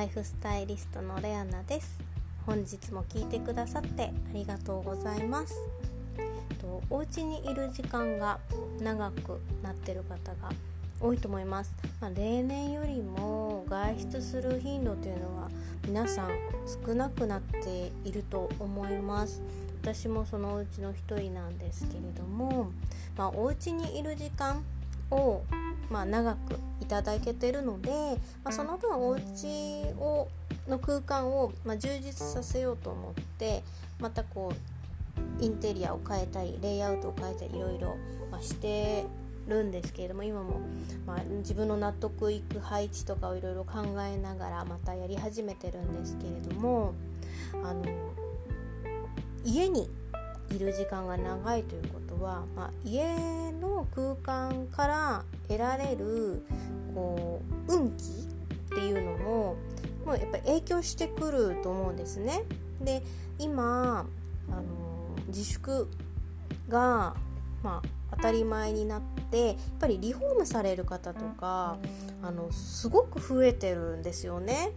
ライフスタイリストのレアナです。本日も聞いてくださってありがとうございます。とお家にいる時間が長くなってる方が多いと思います、まあ、例年よりも外出する頻度というのは皆さん少なくなっていると思います。私もそのうちの一人なんですけれども、まあ、お家にいる時間を、まあ、長くいただけてるので、まあ、その分お家をの空間を、ま充実させようと思ってまたこうインテリアを変えたりレイアウトを変えたりいろいろ、ましてるんですけれども今も、まあ、自分の納得いく配置とかをいろいろ考えながらまたやり始めてるんですけれどもあの家にいる時間が長いということは、まあ、家の空間から得られるこう運気っていうのももうやっぱり影響してくると思うんですね。で今あの自粛が、まあ、たり前になってやっぱりリフォームされる方とかあのすごく増えてるんですよね。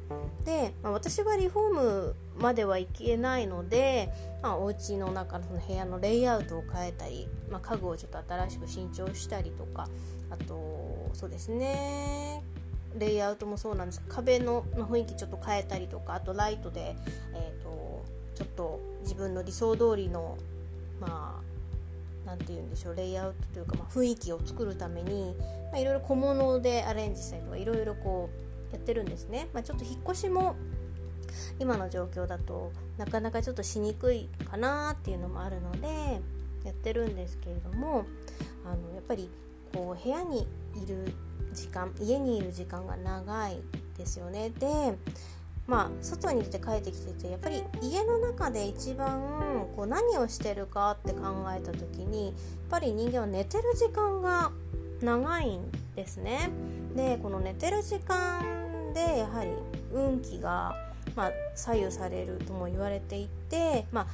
で、まあ、私はリフォームまではいけないので、まあ、お家の中のその部屋のレイアウトを変えたり、まあ、家具をちょっと新しく新調したりとかあとそうですねレイアウトもそうなんです壁の雰囲気ちょっと変えたりとかあとライトで、えーと、ちょっと自分の理想通りのまあ何て言うんでしょうレイアウトというか、まあ、雰囲気を作るために、まあ、いろいろ小物でアレンジしたりとかいろいろこうやってるんですね、まあ、ちょっと引っ越しも今の状況だとなかなかちょっとしにくいかなっていうのもあるのでやってるんですけれどもあのやっぱりこう部屋にいる時間家にいる時間が長いですよね。でまあ外に出て帰ってきててやっぱり家の中で一番こう何をしてるかって考えた時にやっぱり人間は寝てる時間が長いんですね。でこの寝てる時間でやはり運気が、まあ、左右されるとも言われていて、まあ、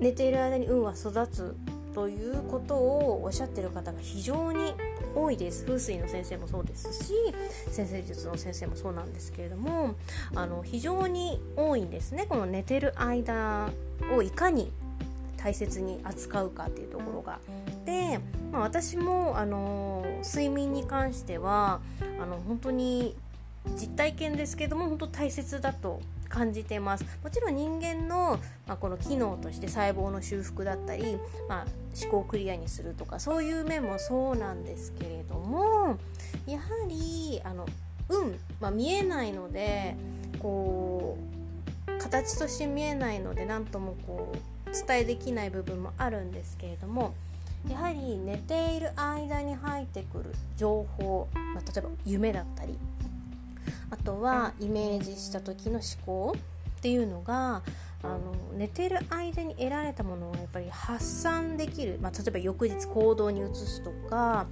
寝ている間に運は育つということをおっしゃってる方が非常に多いです風水の先生もそうですし先生術の先生もそうなんですけれどもあの非常に多いんですねこの寝てる間をいかに大切に扱うかっていうところが。で、まあ、私もあの睡眠に関してはあの本当に実体験ですけども本当大切だと感じてます。もちろん人間の、まあ、この機能として細胞の修復だったり、まあ、思考をクリアにするとかそういう面もそうなんですけれどもやはりあの運、まあ、見えないのでこう形として見えないので何ともこう伝えできない部分もあるんですけれどもやはり寝ている間に入ってくる情報、まあ、例えば夢だったりあとはイメージした時の思考っていうのがあの寝てる間に得られたものをやっぱり発散できる、まあ、例えば翌日行動に移すとかあ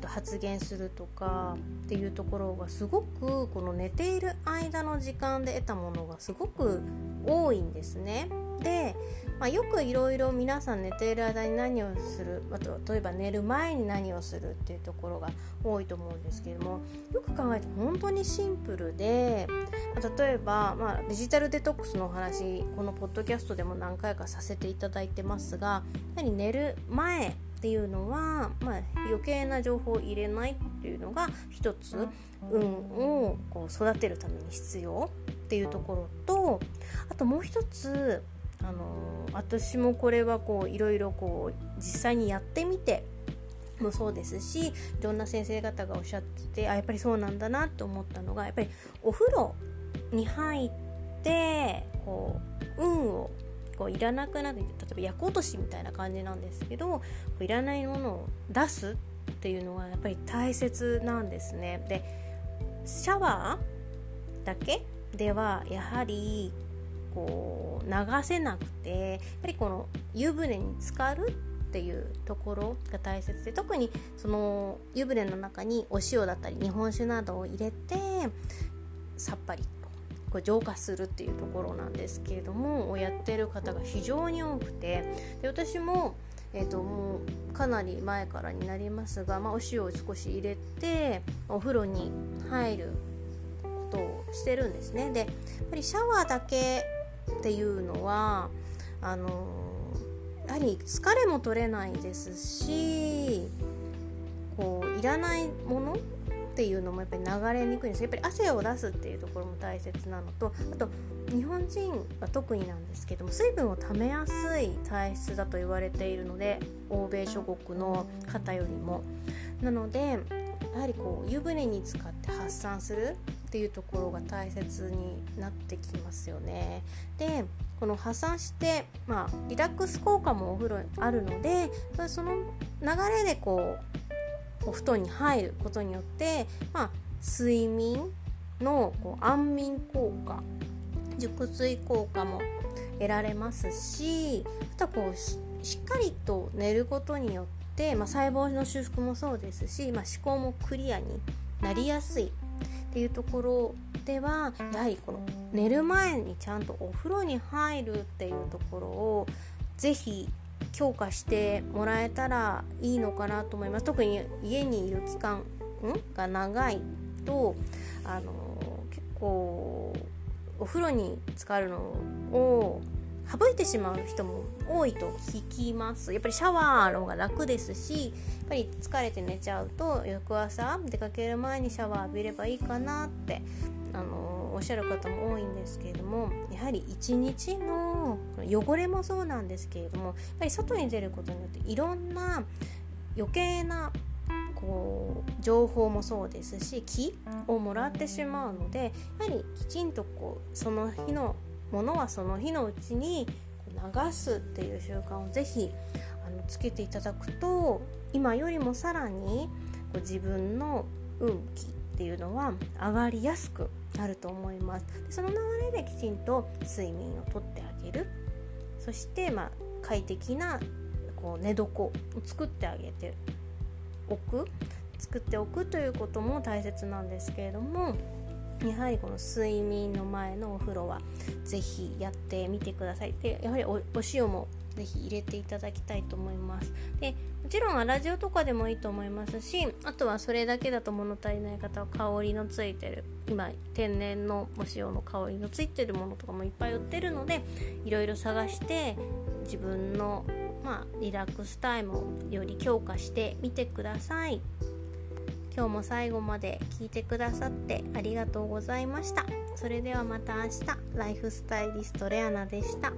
と発言するとかっていうところがすごくこの寝ている間の時間で得たものがすごく多いんですね。で、まあ、よくいろいろ皆さん寝ている間に何をするあと例えば寝る前に何をするっていうところが多いと思うんですけれどもよく考えて本当にシンプルで、まあ、例えば、まあ、デジタルデトックスのお話このポッドキャストでも何回かさせていただいてますがやはり寝る前っていうのは、まあ、余計な情報を入れないっていうのが一つ運をこう育てるために必要っていうところとあともう一つあの私もこれはこういろいろこう実際にやってみてもそうですしいろんな先生方がおっしゃっててあやっぱりそうなんだなと思ったのがやっぱりお風呂に入ってこう運をこういらなくなる例えば焼ことしみたいな感じなんですけどいらないものを出すっていうのはやっぱり大切なんですね。でシャワーだけではやはりこう流せなくてやっぱりこの湯船に浸かるっていうところが大切で特にその湯船の中にお塩だったり日本酒などを入れてさっぱりこう浄化するっていうところなんですけれどもをやってる方が非常に多くてで私もえーと、もうかなり前からになりますが、まあ、お塩を少し入れてお風呂に入るこことをしてるんですね。でやっぱりシャワーだけっていうのはあのやはり疲れも取れないですしこういらないものっていうのもやっぱり流れにくいんです。やっぱり汗を出すっていうところも大切なのとあと日本人は特になんですけども水分をためやすい体質だと言われているので欧米諸国の方よりも。なのでやはりこう湯船に使って発散するっていうところが大切になってきますよね。でこの発散して、まあ、リラックス効果もお風呂にあるのでその流れでこうお布団に入ることによって、まあ、睡眠のこう安眠効果熟睡効果も得られますしあとはこうしっかりと寝ることによって、まあ、細胞の修復もそうですし、まあ、思考もクリアになりやすいっていうところではやはりこの寝る前にちゃんとお風呂に入るっていうところを是非強化してもらえたらいいのかなと思います。特に家にいる期間が長いとあの結構お風呂に浸かるのを省いてしまう人も多いと聞きます。やっぱりシャワーの方が楽ですしやっぱり疲れて寝ちゃうと翌朝出かける前にシャワー浴びればいいかなってあのおっしゃる方も多いんですけれどもやはり一日の汚れもそうなんですけれどもやっぱり外に出ることによっていろんな余計なこう情報もそうですし気をもらってしまうのでやはりきちんとこうその日のものはその日のうちに流すっていう習慣をぜひあのつけていただくと今よりもさらにこう自分の運気っていうのは上がりやすくなると思います。でその流れできちんと睡眠をとってあげる。そしてまあ快適なこう寝床を作ってあげておく。作っておくということも大切なんですけれどもやはりこの睡眠の前のお風呂は是非やってみてください。でやはりお塩もぜひ入れていただきたいと思います。でもちろんラジオとかでもいいと思いますしあとはそれだけだと物足りない方は香りのついてる今天然のお塩の香りのついてるものとかもいっぱい売ってるのでいろいろ探して自分のまあ、リラックスタイムをより強化してみてください。今日も最後まで聞いてくださってありがとうございました。それではまた明日。ライフスタイリストレアナでした。